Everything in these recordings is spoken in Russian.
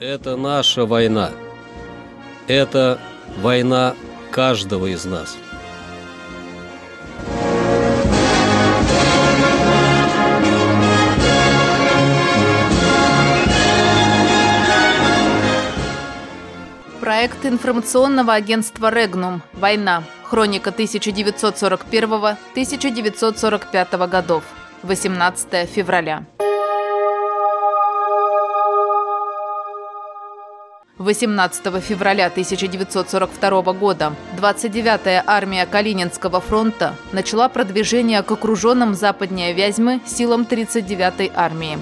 Это наша война. Это война каждого из нас. Проект информационного агентства «Регнум. Война. Хроника 1941-1945 годов. 18 февраля. 18 февраля 1942 года 29-я армия Калининского фронта начала продвижение к окруженным западнее Вязьмы силам 39-й армии.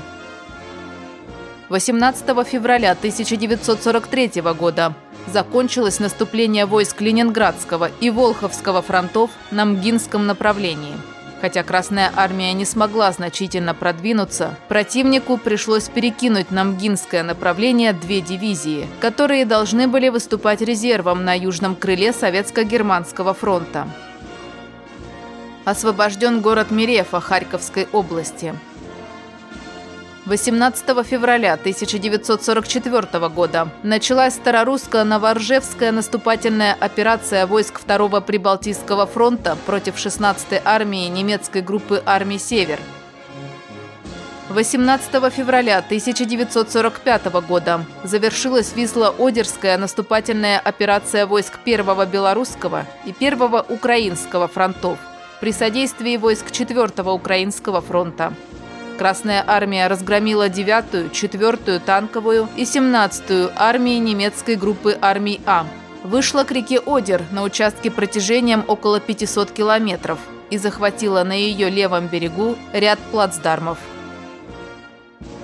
18 февраля 1943 года закончилось наступление войск Ленинградского и Волховского фронтов на Мгинском направлении – Хотя Красная Армия не смогла значительно продвинуться, противнику пришлось перекинуть на Мгинское направление две дивизии, которые должны были выступать резервом на южном крыле Советско-Германского фронта. Освобожден город Мирефа Харьковской области – 18 февраля 1944 года началась Старорусская-Новоржевская наступательная операция войск 2-го Прибалтийского фронта против 16-й армии немецкой группы армий «Север». 18 февраля 1945 года завершилась Висло-Одерская наступательная операция войск 1-го Белорусского и 1-го Украинского фронтов при содействии войск 4-го Украинского фронта. Красная армия разгромила 9-ю, 4-ю танковую и 17-ю армии немецкой группы армий А. Вышла к реке Одер на участке протяжением около 500 километров и захватила на ее левом берегу ряд плацдармов.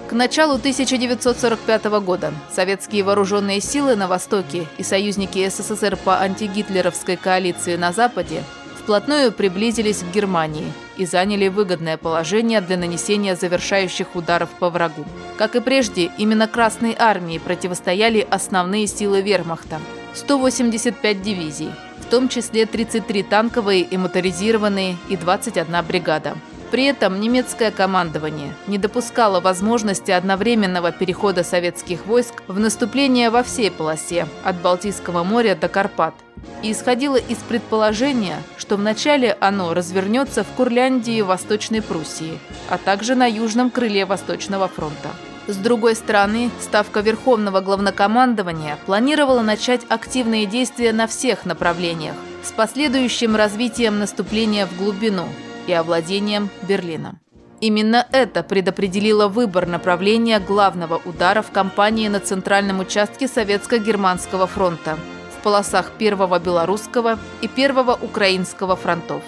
К началу 1945 года советские вооруженные силы на Востоке и союзники СССР по антигитлеровской коалиции на Западе вплотную приблизились к Германии и заняли выгодное положение для нанесения завершающих ударов по врагу. Как и прежде, именно Красной армии противостояли основные силы вермахта – 185 дивизий, в том числе 33 танковые и моторизированные и 21 бригада. При этом немецкое командование не допускало возможности одновременного перехода советских войск в наступление во всей полосе от Балтийского моря до Карпат, и исходило из предположения, что вначале оно развернется в Курляндии и Восточной Пруссии, а также на южном крыле Восточного фронта. С другой стороны, Ставка Верховного Главнокомандования планировала начать активные действия на всех направлениях, с последующим развитием наступления в глубину и овладением Берлина. Именно это предопределило выбор направления главного удара в кампании на центральном участке Советско-Германского фронта – полосах Первого Белорусского и Первого Украинского фронтов.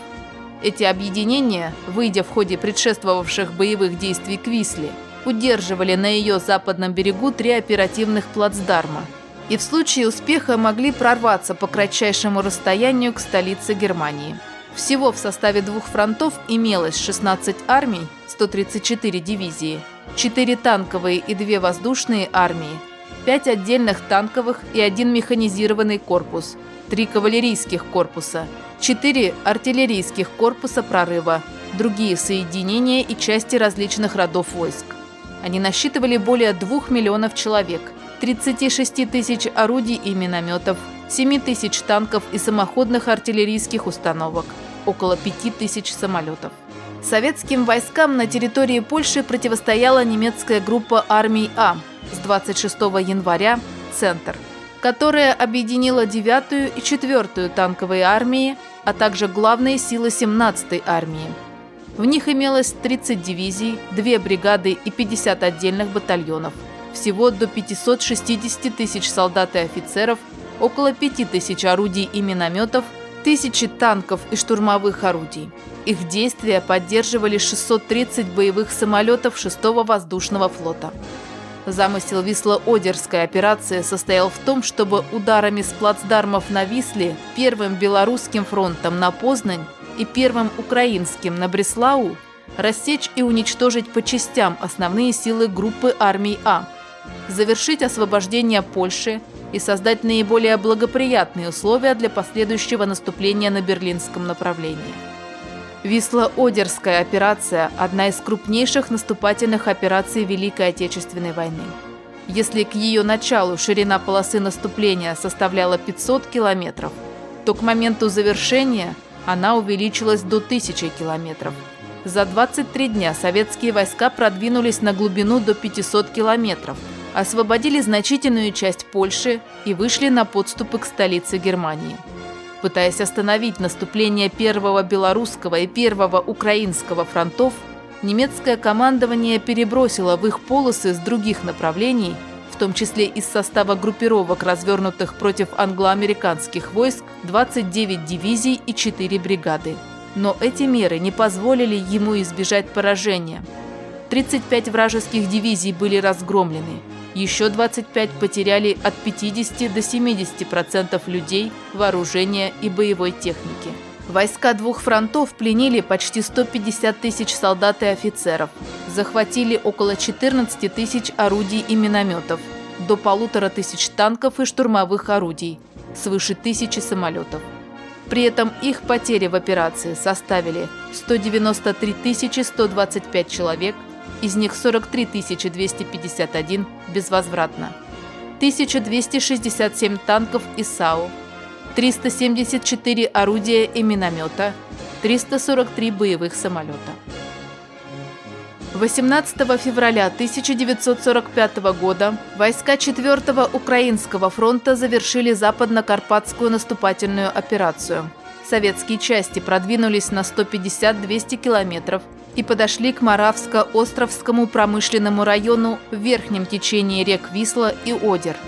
Эти объединения, выйдя в ходе предшествовавших боевых действий к Висле, удерживали на ее западном берегу три оперативных плацдарма и в случае успеха могли прорваться по кратчайшему расстоянию к столице Германии. Всего в составе двух фронтов имелось 16 армий, 134 дивизии, 4 танковые и 2 воздушные армии, пять отдельных танковых и один механизированный корпус, три кавалерийских корпуса, четыре артиллерийских корпуса прорыва, другие соединения и части различных родов войск. Они насчитывали более двух миллионов человек, 36 тысяч орудий и минометов, 7 тысяч танков и самоходных артиллерийских установок, около 5 тысяч самолетов. Советским войскам на территории Польши противостояла немецкая группа армий А – 26 января «Центр», которая объединила 9-ю и 4-ю танковые армии, а также главные силы 17-й армии. В них имелось 30 дивизий, 2 бригады и 50 отдельных батальонов. Всего до 560 тысяч солдат и офицеров, около 5 тысяч орудий и минометов, тысячи танков и штурмовых орудий. Их действия поддерживали 630 боевых самолетов 6-го воздушного флота. Замысел Висло-Одерской операции состоял в том, чтобы ударами с плацдармов на Висле, первым белорусским фронтом на Познань и первым украинским на Бреслау рассечь и уничтожить по частям основные силы группы армий А, завершить освобождение Польши и создать наиболее благоприятные условия для последующего наступления на берлинском направлении. Висло-Одерская операция – одна из крупнейших наступательных операций Великой Отечественной войны. Если к ее началу ширина полосы наступления составляла 500 километров, то к моменту завершения она увеличилась до 1000 километров. За 23 дня советские войска продвинулись на глубину до 500 километров, освободили значительную часть Польши и вышли на подступы к столице Германии. Пытаясь остановить наступление Первого Белорусского и Первого Украинского фронтов, немецкое командование перебросило в их полосы с других направлений, в том числе из состава группировок, развернутых против англо-американских войск, 29 дивизий и 4 бригады. Но эти меры не позволили ему избежать поражения. 35 вражеских дивизий были разгромлены, еще 25 потеряли от 50 до 70% людей, вооружения и боевой техники. Войска двух фронтов пленили почти 150 тысяч солдат и офицеров, захватили около 14 тысяч орудий и минометов, до полутора тысяч танков и штурмовых орудий, свыше тысячи самолетов. При этом их потери в операции составили 193 125 человек, из них 43 251 безвозвратно, 1267 танков и САУ, 374 орудия и миномета, 343 боевых самолета. 18 февраля 1945 года войска 4-го Украинского фронта завершили западно-карпатскую наступательную операцию. Советские части продвинулись на 150-200 километров и подошли к Моравско-Островскому промышленному району в верхнем течении рек Висла и Одер –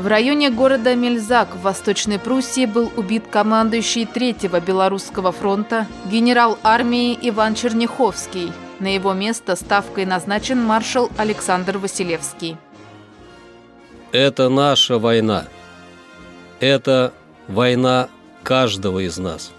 в районе города Мельзак в Восточной Пруссии был убит командующий Третьего Белорусского фронта генерал армии Иван Черняховский. На его место ставкой назначен маршал Александр Василевский. Это наша война. Это война каждого из нас.